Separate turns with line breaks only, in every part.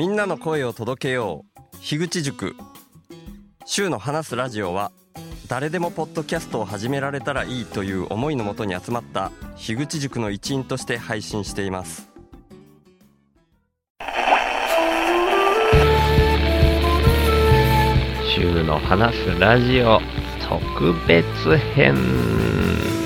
みんなの声を届けよう。樋口塾。週の話すラジオは誰でもポッドキャストを始められたらいいという思いのもとに集まった樋口塾の一員として配信しています。
週の話すラジオ特別編。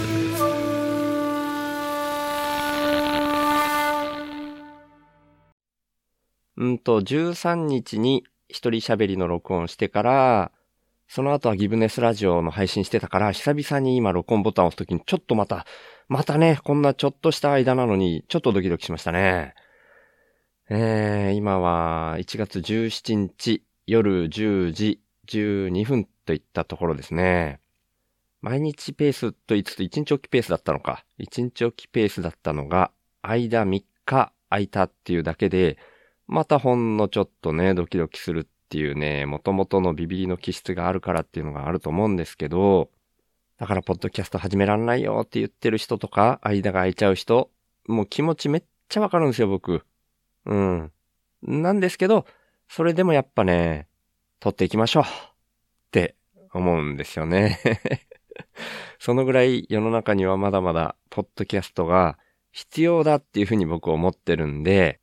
と13日に一人喋りの録音してからその後はギブネスラジオの配信してたから久々に今録音ボタンを押すときにちょっとまたまたねこんなちょっとした間なのにちょっとドキドキしましたねえー、今は1月17日夜10時12分といったところですね。毎日ペースと言いつつ1日おきペースだったのか。1日おきペースだったのが、間3日空いたっていうだけで、またほんのちょっとね、ドキドキするっていうね、元々のビビりの気質があるからっていうのがあると思うんですけど、だからポッドキャスト始めらんないよって言ってる人とか、間が空いちゃう人、もう気持ちめっちゃわかるんですよ、僕。うん。なんですけど、それでもやっぱね、撮っていきましょうって思うんですよね そのぐらい世の中にはまだまだポッドキャストが必要だっていうふうに僕思ってるんで、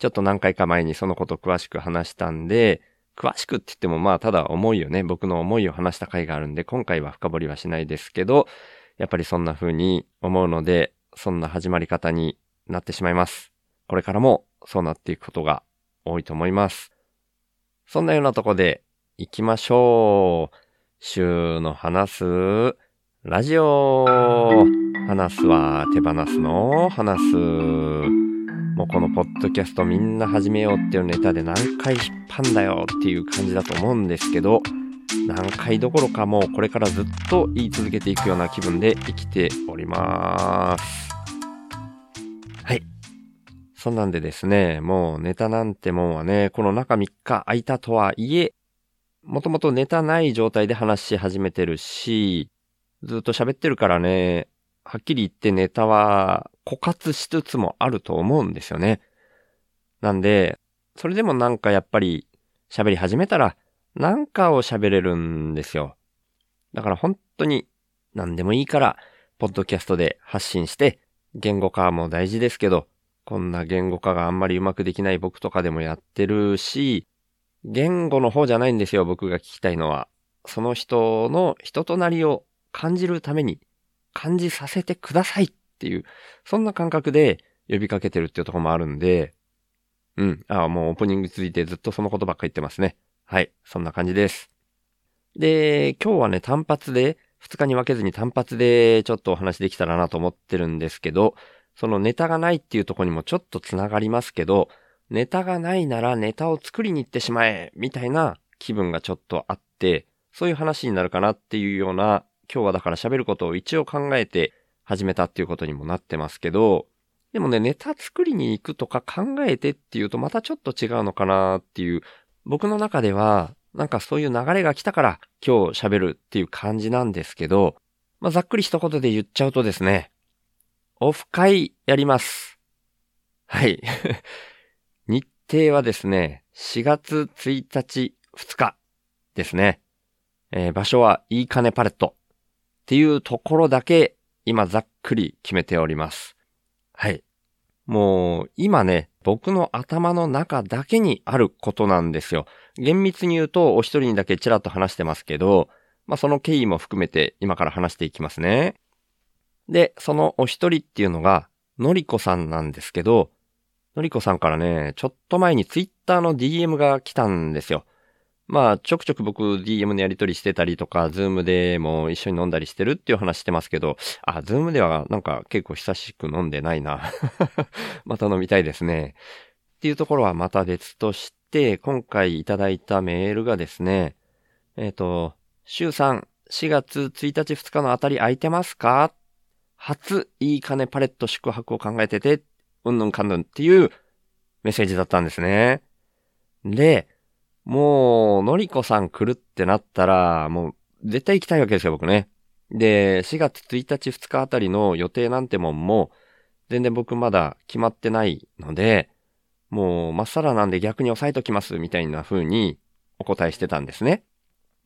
ちょっと何回か前にそのこと詳しく話したんで、詳しくって言ってもまあただ思いをね、僕の思いを話した回があるんで、今回は深掘りはしないですけど、やっぱりそんな風に思うので、そんな始まり方になってしまいます。これからもそうなっていくことが多いと思います。そんなようなとこで行きましょう。週の話すラジオ。話すは手放すの話す。もうこのポッドキャストみんな始めようっていうネタで何回引っ張んだよっていう感じだと思うんですけど、何回どころかもうこれからずっと言い続けていくような気分で生きております。はいそんなんでですね、もうネタなんてもんはね、この中3日空いたとはいえ、もともとネタない状態で話し始めてるし、ずっと喋ってるからね、はっきり言ってネタは枯渇しつつもあると思うんですよね。なんで、それでもなんかやっぱり喋り始めたら、なんかを喋れるんですよ。だから本当に何でもいいから、ポッドキャストで発信して、言語化も大事ですけど、こんな言語化があんまりうまくできない僕とかでもやってるし、言語の方じゃないんですよ、僕が聞きたいのは。その人の人となりを感じるために感じさせてくださいっていう、そんな感覚で呼びかけてるっていうところもあるんで、うん。ああ、もうオープニングについてずっとそのことばっか言ってますね。はい。そんな感じです。で、今日はね、単発で、2日に分けずに単発でちょっとお話できたらなと思ってるんですけど、そのネタがないっていうとこにもちょっとつながりますけど、ネタがないならネタを作りに行ってしまえみたいな気分がちょっとあって、そういう話になるかなっていうような、今日はだから喋ることを一応考えて始めたっていうことにもなってますけど、でもね、ネタ作りに行くとか考えてっていうとまたちょっと違うのかなっていう、僕の中では、なんかそういう流れが来たから今日喋るっていう感じなんですけど、まあ、ざっくり一言で言っちゃうとですね、オフ会やります。はい。日程はですね、4月1日2日ですね。えー、場所はいいかねパレットっていうところだけ今ざっくり決めております。はい。もう今ね、僕の頭の中だけにあることなんですよ。厳密に言うとお一人にだけちらっと話してますけど、まあその経緯も含めて今から話していきますね。で、そのお一人っていうのが、のりこさんなんですけど、のりこさんからね、ちょっと前にツイッターの DM が来たんですよ。まあ、ちょくちょく僕 DM のやり取りしてたりとか、ズームでも一緒に飲んだりしてるっていう話してますけど、あ、ズームではなんか結構久しく飲んでないな。また飲みたいですね。っていうところはまた別として、今回いただいたメールがですね、えっ、ー、と、週3、4月1日2日のあたり空いてますか？初いい金パレット宿泊を考えてて、うんぬんかんぬんっていうメッセージだったんですね。で、もう、のりこさん来るってなったら、もう、絶対行きたいわけですよ、僕ね。で、4月1日2日あたりの予定なんてもんも、全然僕まだ決まってないので、もう、まっさらなんで逆に押さえときます、みたいな風にお答えしてたんですね。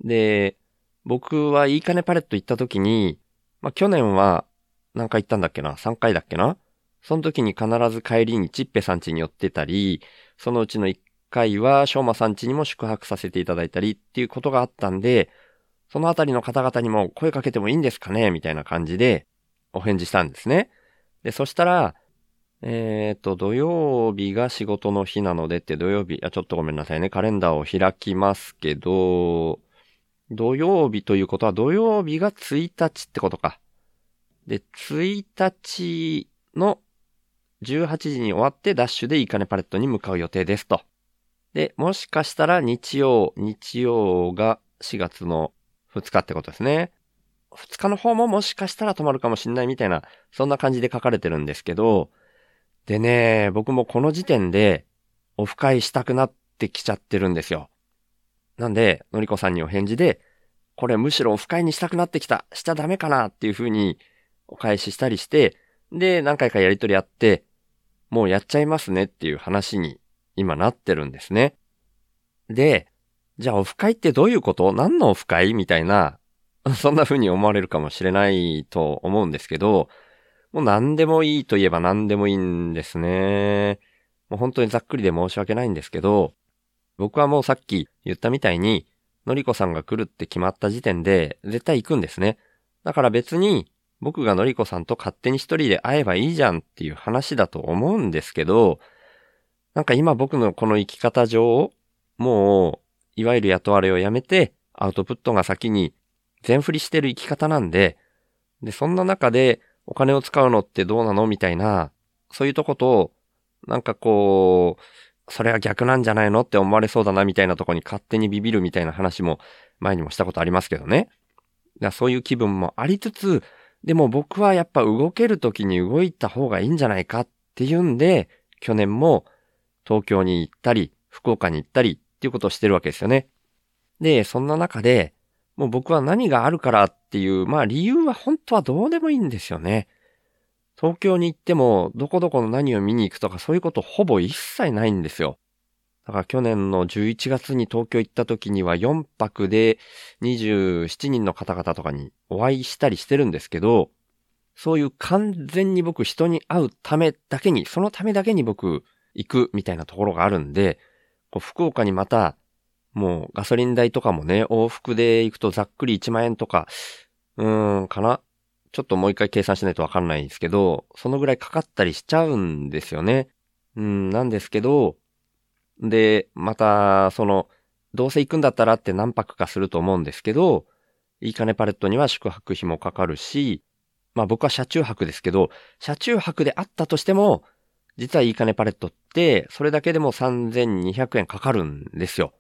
で、僕はいいかねパレット行った時に、まあ、去年は何回行ったんだっけな ?3 回だっけなその時に必ず帰りにチッペさん家に寄ってたり、そのうちの1回はしょうまさん家にも宿泊させていただいたりっていうことがあったんで、そのあたりの方々にも声かけてもいいんですかねみたいな感じでお返事したんですね。で、そしたら、えっ、ー、と、土曜日が仕事の日なのでって土曜日、あ、ちょっとごめんなさいね。カレンダーを開きますけど、土曜日ということは土曜日が1日ってことか。で、1日の18時に終わってダッシュでいいかねパレットに向かう予定ですと。で、もしかしたら日曜、日曜が4月の2日ってことですね。2日の方ももしかしたら止まるかもしんないみたいな、そんな感じで書かれてるんですけど、でね、僕もこの時点でオフ会したくなってきちゃってるんですよ。なんで、のりこさんにお返事で、これむしろオフ会にしたくなってきた、しちゃダメかなっていう風にお返ししたりして、で、何回かやりとりあって、もうやっちゃいますねっていう話に今なってるんですね。で、じゃあオフ会ってどういうこと？何のオフ会？みたいな、そんな風に思われるかもしれないと思うんですけど、もう何でもいいと言えば何でもいいんですね。もう本当にざっくりで申し訳ないんですけど、僕はもうさっき言ったみたいに、のりこさんが来るって決まった時点で絶対行くんですね。だから別に僕がのりこさんと勝手に一人で会えばいいじゃんっていう話だと思うんですけど、なんか今僕のこの生き方上、もう、いわゆる雇われをやめて、アウトプットが先に全振りしてる生き方なんで、で、そんな中でお金を使うのってどうなのみたいな、そういうとこと、なんかこう、それは逆なんじゃないのって思われそうだなみたいなとこに勝手にビビるみたいな話も前にもしたことありますけどね。だそういう気分もありつつ、でも僕はやっぱ動ける時に動いた方がいいんじゃないかっていうんで、去年も東京に行ったり、福岡に行ったりっていうことをしてるわけですよね。で、そんな中で、もう僕は何があるからっていう、まあ理由は本当はどうでもいいんですよね。東京に行っても、どこどこの何を見に行くとかそういうことほぼ一切ないんですよ。だから去年の11月に東京行った時には4泊で27人の方々とかにお会いしたりしてるんですけど、そういう完全に僕人に会うためだけに、そのためだけに僕行くみたいなところがあるんで、こう福岡にまた、もうガソリン代とかもね、往復で行くとざっくり1万円とか、うーん、かな？ちょっともう一回計算しないとわかんないんですけど、そのぐらいかかったりしちゃうんですよね。うん、なんですけど、で、また、その、どうせ行くんだったらって何泊かすると思うんですけど、いいかねパレットには宿泊費もかかるし、まあ僕は車中泊ですけど、車中泊であったとしても、実はいいかねパレットって、それだけでも3200円かかるんですよ。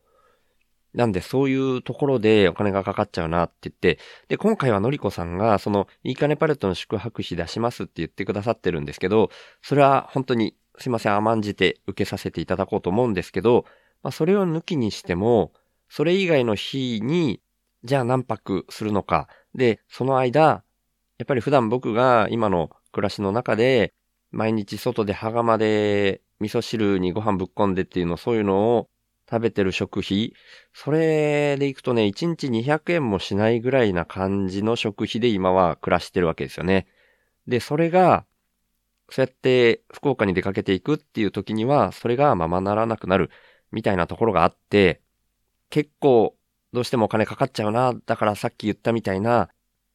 なんでそういうところでお金がかかっちゃうなって言って、で、今回はのりこさんが、その、いいかねパレットの宿泊費出しますって言ってくださってるんですけど、それは本当にすいません、甘んじて受けさせていただこうと思うんですけど、まあ、それを抜きにしても、それ以外の日に、じゃあ何泊するのか。で、その間、やっぱり普段僕が今の暮らしの中で、毎日外で羽釜で味噌汁にご飯ぶっ込んでっていうの、そういうのを食べてる食費、それでいくとね、1日200円もしないぐらいな感じの食費で今は暮らしてるわけですよね。で、それが、そうやって福岡に出かけていくっていう時には、それがままならなくなるみたいなところがあって、結構どうしてもお金かかっちゃうな。だからさっき言ったみたいな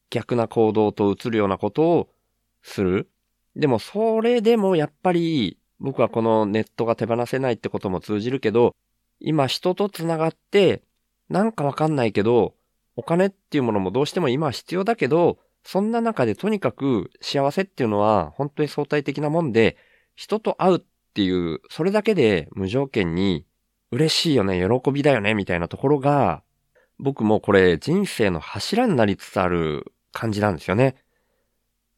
逆な行動と移るようなことをする。でもそれでもやっぱり僕はこのネットが手放せないってことも通じるけど、今人と繋がってなんかわかんないけど、お金っていうものもどうしても今は必要だけど、そんな中でとにかく幸せっていうのは本当に相対的なもんで、人と会うっていう、それだけで無条件に嬉しいよね、喜びだよね、みたいなところが、僕もこれ人生の柱になりつつある感じなんですよね。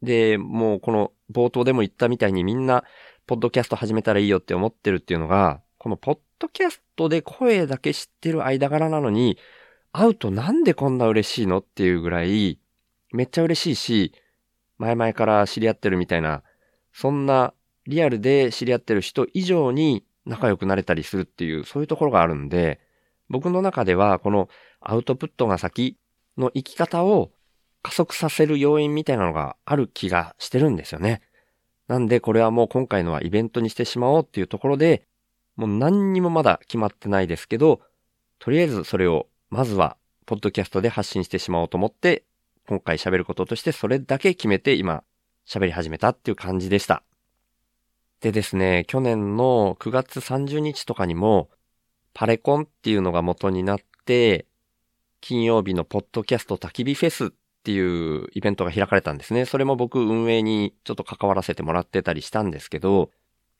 で、もうこの冒頭でも言ったみたいにみんな、ポッドキャスト始めたらいいよって思ってるっていうのが、このポッドキャストで声だけ知ってる間柄なのに、会うとなんでこんな嬉しいのっていうぐらい、めっちゃ嬉しいし、前々から知り合ってるみたいな、そんなリアルで知り合ってる人以上に仲良くなれたりするっていう、そういうところがあるんで、僕の中ではこのアウトプットが先の生き方を加速させる要因みたいなのがある気がしてるんですよね。なんでこれはもう今回のはイベントにしてしまおうっていうところで、もう何にもまだ決まってないですけど、とりあえずそれをまずはポッドキャストで発信してしまおうと思って、今回喋ることとしてそれだけ決めて今喋り始めたっていう感じでした。でですね、去年の9月30日とかにも、パレコンっていうのが元になって、金曜日のポッドキャスト焚き火フェスっていうイベントが開かれたんですね。それも僕運営にちょっと関わらせてもらってたりしたんですけど、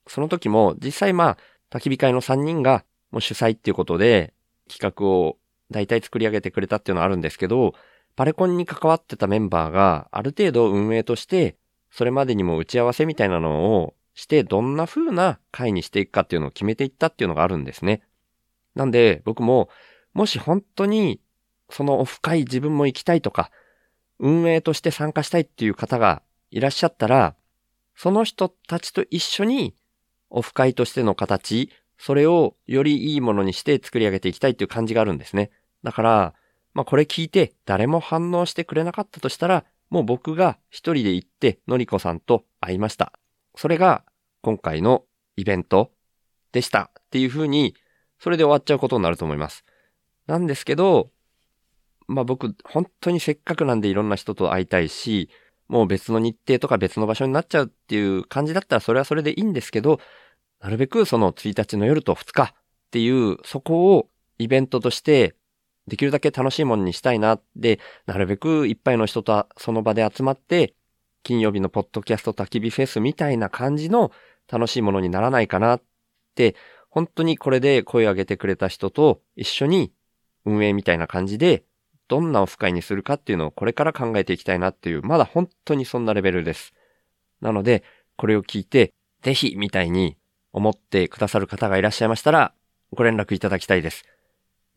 その時も実際まあ、焚き火会の3人がもう主催っていうことで企画を大体作り上げてくれたっていうのはあるんですけど、パレコンに関わってたメンバーがある程度運営としてそれまでにも打ち合わせみたいなのをしてどんな風な会にしていくかっていうのを決めていったっていうのがあるんですね。なんで僕ももし本当にそのオフ会自分も行きたいとか運営として参加したいっていう方がいらっしゃったらその人たちと一緒にオフ会としての形、それをよりいいものにして作り上げていきたいっていう感じがあるんですね。だから、まあこれ聞いて誰も反応してくれなかったとしたら、もう僕が一人で行ってのりこさんと会いました。それが今回のイベントでしたっていう風に、それで終わっちゃうことになると思います。なんですけど、まあ僕、本当にせっかくなんでいろんな人と会いたいし、もう別の日程とか別の場所になっちゃうっていう感じだったらそれはそれでいいんですけど、なるべくその1日の夜と2日っていう、そこをイベントとしてできるだけ楽しいものにしたいなって、なるべくいっぱいの人とその場で集まって、金曜日のポッドキャスト焚き火フェスみたいな感じの楽しいものにならないかなって、本当にこれで声を上げてくれた人と一緒に運営みたいな感じでどんなオフ会にするかっていうのをこれから考えていきたいなっていう、まだ本当にそんなレベルです。なので、これを聞いて、ぜひみたいに思ってくださる方がいらっしゃいましたら、ご連絡いただきたいです。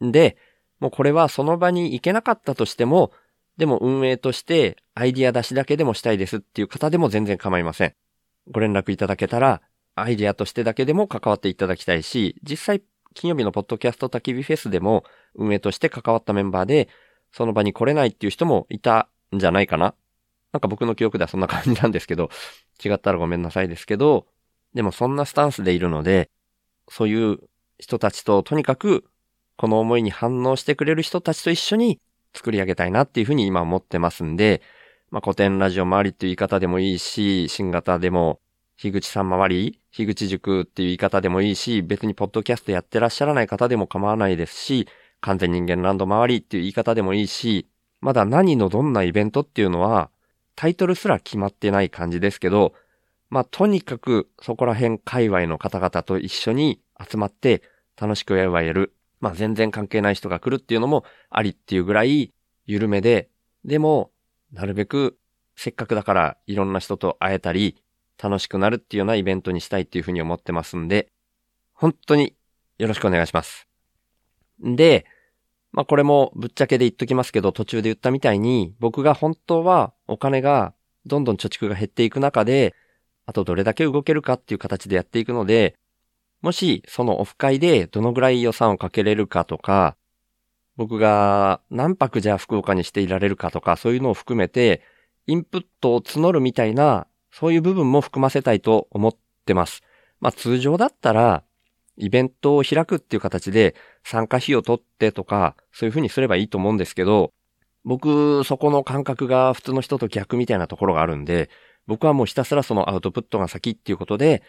で、もうこれはその場に行けなかったとしても、でも運営としてアイディア出しだけでもしたいですっていう方でも全然構いません。ご連絡いただけたら、アイディアとしてだけでも関わっていただきたいし、実際金曜日のポッドキャスト焚き火フェスでも運営として関わったメンバーでその場に来れないっていう人もいたんじゃないかな。なんか僕の記憶ではそんな感じなんですけど、違ったらごめんなさいですけど、でもそんなスタンスでいるので、そういう人たちととにかくこの思いに反応してくれる人たちと一緒に作り上げたいなっていうふうに今思ってますんで、まあ古典ラジオ周りっていう言い方でもいいし、新型でも、樋口さん周り、樋口塾っていう言い方でもいいし、別にポッドキャストやってらっしゃらない方でも構わないですし、完全人間ランド周りっていう言い方でもいいし、まだ何のどんなイベントっていうのは、タイトルすら決まってない感じですけど、まあ、とにかくそこら辺界隈の方々と一緒に集まって楽しくやればやる。まあ、全然関係ない人が来るっていうのもありっていうぐらい緩めで、でも、なるべくせっかくだからいろんな人と会えたり、楽しくなるっていうようなイベントにしたいっていうふうに思ってますんで、本当によろしくお願いします。で、まあこれもぶっちゃけで言っときますけど、途中で言ったみたいに、僕が本当はお金がどんどん貯蓄が減っていく中で、あとどれだけ動けるかっていう形でやっていくので、もしそのオフ会でどのぐらい予算をかけれるかとか、僕が何泊じゃあ福岡にしていられるかとか、そういうのを含めて、インプットを募るみたいな、そういう部分も含ませたいと思ってます。まあ通常だったら、イベントを開くっていう形で参加費を取ってとか、そういう風にすればいいと思うんですけど、僕、そこの感覚が普通の人と逆みたいなところがあるんで、僕はもうひたすらそのアウトプットが先っていうことで、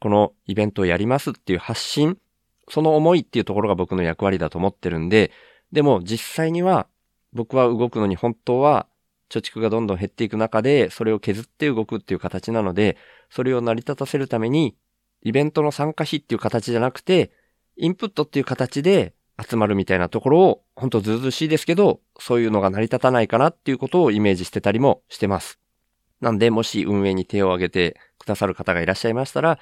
このイベントをやりますっていう発信、その思いっていうところが僕の役割だと思ってるんで、でも実際には僕は動くのに本当は貯蓄がどんどん減っていく中で、それを削って動くっていう形なので、それを成り立たせるためにイベントの参加費っていう形じゃなくて、インプットっていう形で集まるみたいなところを、ほんとずうずしいですけど、そういうのが成り立たないかなっていうことをイメージしてたりもしてます。なんで、もし運営に手を挙げてくださる方がいらっしゃいましたら、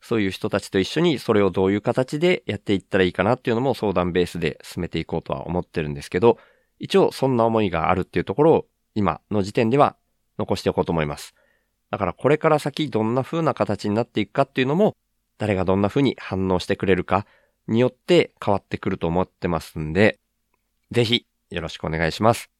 そういう人たちと一緒にそれをどういう形でやっていったらいいかなっていうのも相談ベースで進めていこうとは思ってるんですけど、一応そんな思いがあるっていうところを今の時点では残しておこうと思います。だからこれから先どんな風な形になっていくかっていうのも誰がどんな風に反応してくれるかによって変わってくると思ってますんで、ぜひよろしくお願いします。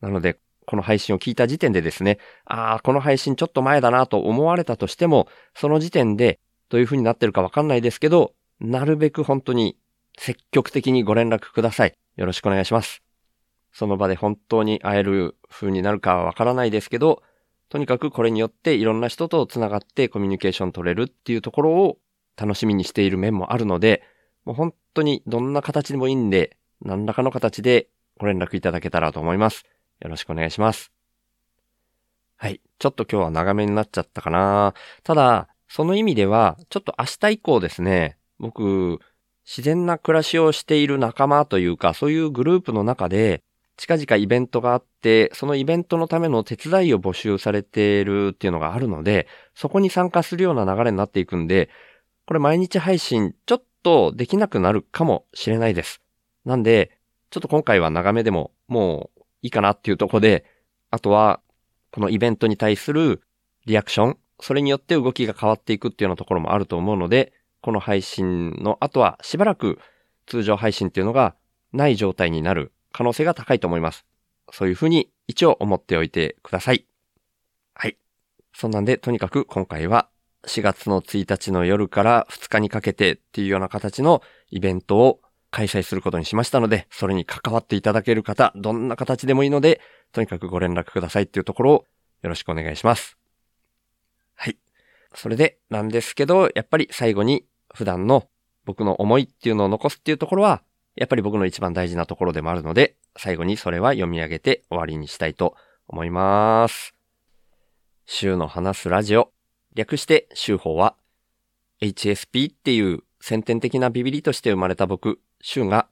なので、この配信を聞いた時点でですね、ああ、この配信ちょっと前だなと思われたとしても、その時点でどういう風になってるかわかんないですけど、なるべく本当に積極的にご連絡ください。よろしくお願いします。その場で本当に会える風になるかはわからないですけど、とにかくこれによっていろんな人と繋がってコミュニケーション取れるっていうところを楽しみにしている面もあるので、もう本当にどんな形でもいいんで、何らかの形でご連絡いただけたらと思います。よろしくお願いします。はい。ちょっと今日は長めになっちゃったかな。ただ、その意味では、ちょっと明日以降ですね、僕、自然な暮らしをしている仲間というか、そういうグループの中で、近々イベントがあっ、そのイベントのための手伝いを募集されているっていうのがあるので、そこに参加するような流れになっていくんで、これ毎日配信ちょっとできなくなるかもしれないです。なんで、ちょっと今回は長めでももういいかなっていうとこで、あとは、このイベントに対するリアクション、それによって動きが変わっていくっていうようなところもあると思うので、この配信の後はしばらく通常配信っていうのがない状態になる可能性が高いと思います。そういうふうに一応思っておいてください。はい。そんなんで、とにかく今回は4月の1日の夜から2日にかけてっていうような形のイベントを開催することにしましたので、それに関わっていただける方、どんな形でもいいので、とにかくご連絡くださいっていうところをよろしくお願いします。はい。それでなんですけど、やっぱり最後に普段の僕の思いっていうのを残すっていうところは、やっぱり僕の一番大事なところでもあるので、最後にそれは読み上げて終わりにしたいと思います。週の話すラジオ。略して週報は、HSP っていう先天的なビビリとして生まれた僕、シュが、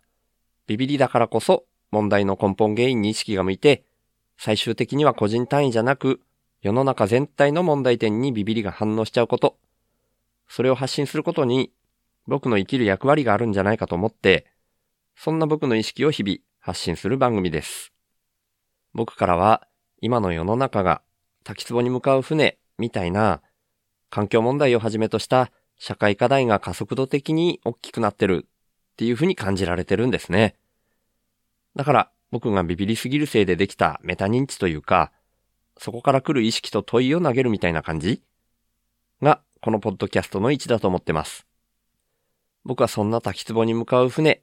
ビビリだからこそ問題の根本原因に意識が向いて、最終的には個人単位じゃなく、世の中全体の問題点にビビリが反応しちゃうこと、それを発信することに僕の生きる役割があるんじゃないかと思って、そんな僕の意識を日々発信する番組です。僕からは今の世の中が滝壺に向かう船みたいな環境問題をはじめとした社会課題が加速度的に大きくなってるっていうふうに感じられてるんですね。だから僕がビビりすぎるせいでできたメタ認知というか、そこから来る意識と問いを投げるみたいな感じが、このポッドキャストの位置だと思ってます。僕はそんな滝壺に向かう船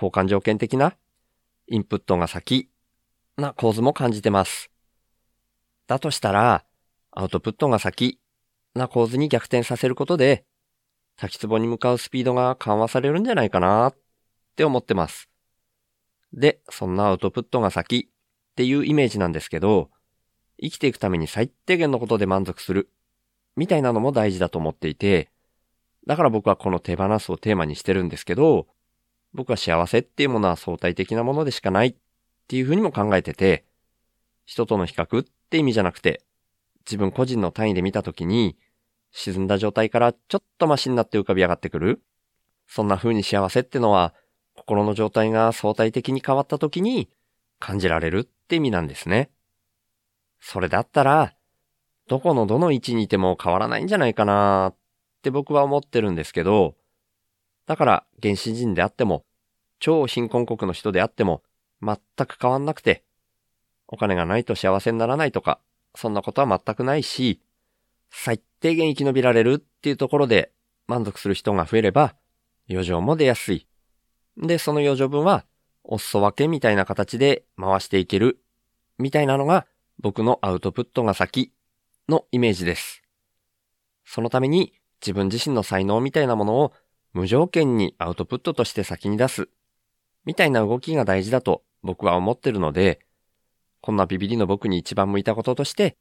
交換条件的な、インプットが先、な構図も感じてます。だとしたら、アウトプットが先、な構図に逆転させることで、滝壺に向かうスピードが緩和されるんじゃないかなって思ってます。で、そんなアウトプットが先っていうイメージなんですけど、生きていくために最低限のことで満足するみたいなのも大事だと思っていて、だから僕はこの手放すをテーマにしてるんですけど、僕は幸せっていうものは相対的なものでしかないっていうふうにも考えてて、人との比較って意味じゃなくて、自分個人の単位で見たときに、沈んだ状態からちょっとマシになって浮かび上がってくる。そんな風に幸せってのは、心の状態が相対的に変わった時に感じられるって意味なんですね。それだったら、どこのどの位置にいても変わらないんじゃないかなって僕は思ってるんですけど、だから原始人であっても、超貧困国の人であっても、全く変わんなくて、お金がないと幸せにならないとか、そんなことは全くないし、最低限生き延びられるっていうところで満足する人が増えれば、余剰も出やすい。で、その余剰分は、お裾分けみたいな形で回していける、みたいなのが僕のアウトプットが先のイメージです。そのために自分自身の才能みたいなものを無条件にアウトプットとして先に出す、みたいな動きが大事だと僕は思ってるので、こんなビビリの僕に一番向いたこととして、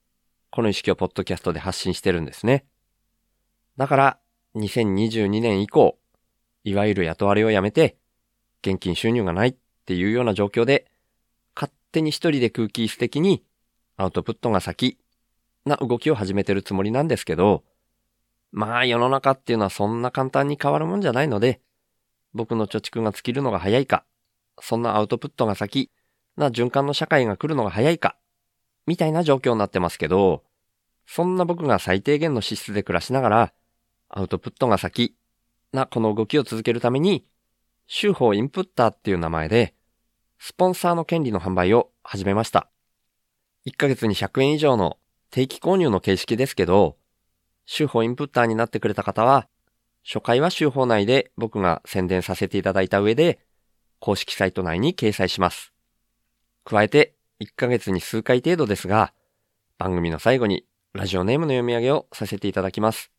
この意識をポッドキャストで発信してるんですね。だから、2022年以降、いわゆる雇われをやめて、現金収入がないっていうような状況で、勝手に一人で空気質的にアウトプットが先な動きを始めてるつもりなんですけど、まあ世の中っていうのはそんな簡単に変わるもんじゃないので、僕の貯蓄が尽きるのが早いか、そんなアウトプットが先な循環の社会が来るのが早いか、みたいな状況になってますけど、そんな僕が最低限の資質で暮らしながら、アウトプットが先なこの動きを続けるために、週報インプッターっていう名前で、スポンサーの権利の販売を始めました。1ヶ月に100円以上の定期購入の形式ですけど、週報インプッターになってくれた方は、初回は週報内で僕が宣伝させていただいた上で、公式サイト内に掲載します。加えて、1ヶ月に数回程度ですが、番組の最後にラジオネームの読み上げをさせていただきます。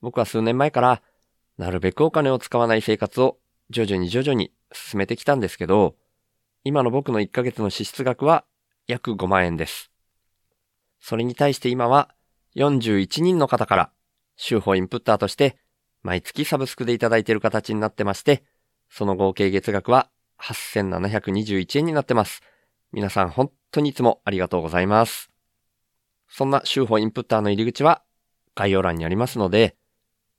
僕は数年前から、なるべくお金を使わない生活を徐々に徐々に進めてきたんですけど、今の僕の1ヶ月の支出額は約5万円です。それに対して今は41人の方から週報インプッターとして毎月サブスクでいただいている形になってまして、その合計月額は8721円になってます。皆さん本当にいつもありがとうございます。そんな週報インプッターの入り口は概要欄にありますので、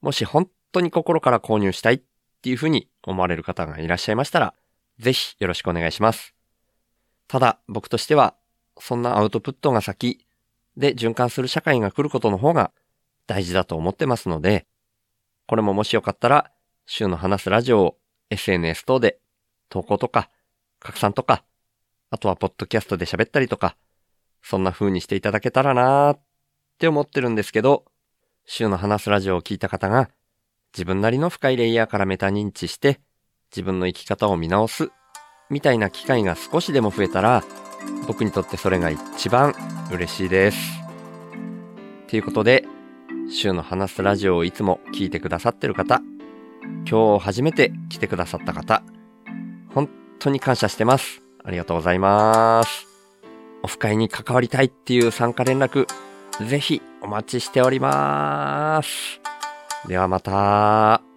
もし本当に心から購入したいっていうふうに思われる方がいらっしゃいましたら、ぜひよろしくお願いします。ただ僕としては、そんなアウトプットが先で循環する社会が来ることの方が大事だと思ってますので、これももしよかったら、週の話すラジオを SNS 等で投稿とか拡散とか、あとはポッドキャストで喋ったりとか、そんな風にしていただけたらなーって思ってるんですけど、週の話すラジオを聞いた方が自分なりの深いレイヤーからメタ認知して自分の生き方を見直すみたいな機会が少しでも増えたら僕にとってそれが一番嬉しいです。ということで、週の話すラジオをいつも聞いてくださってる方、今日初めて来てくださった方、本当に感謝してます。ありがとうございます。オフ会に関わりたいっていう参加連絡、ぜひお待ちしております。ではまた。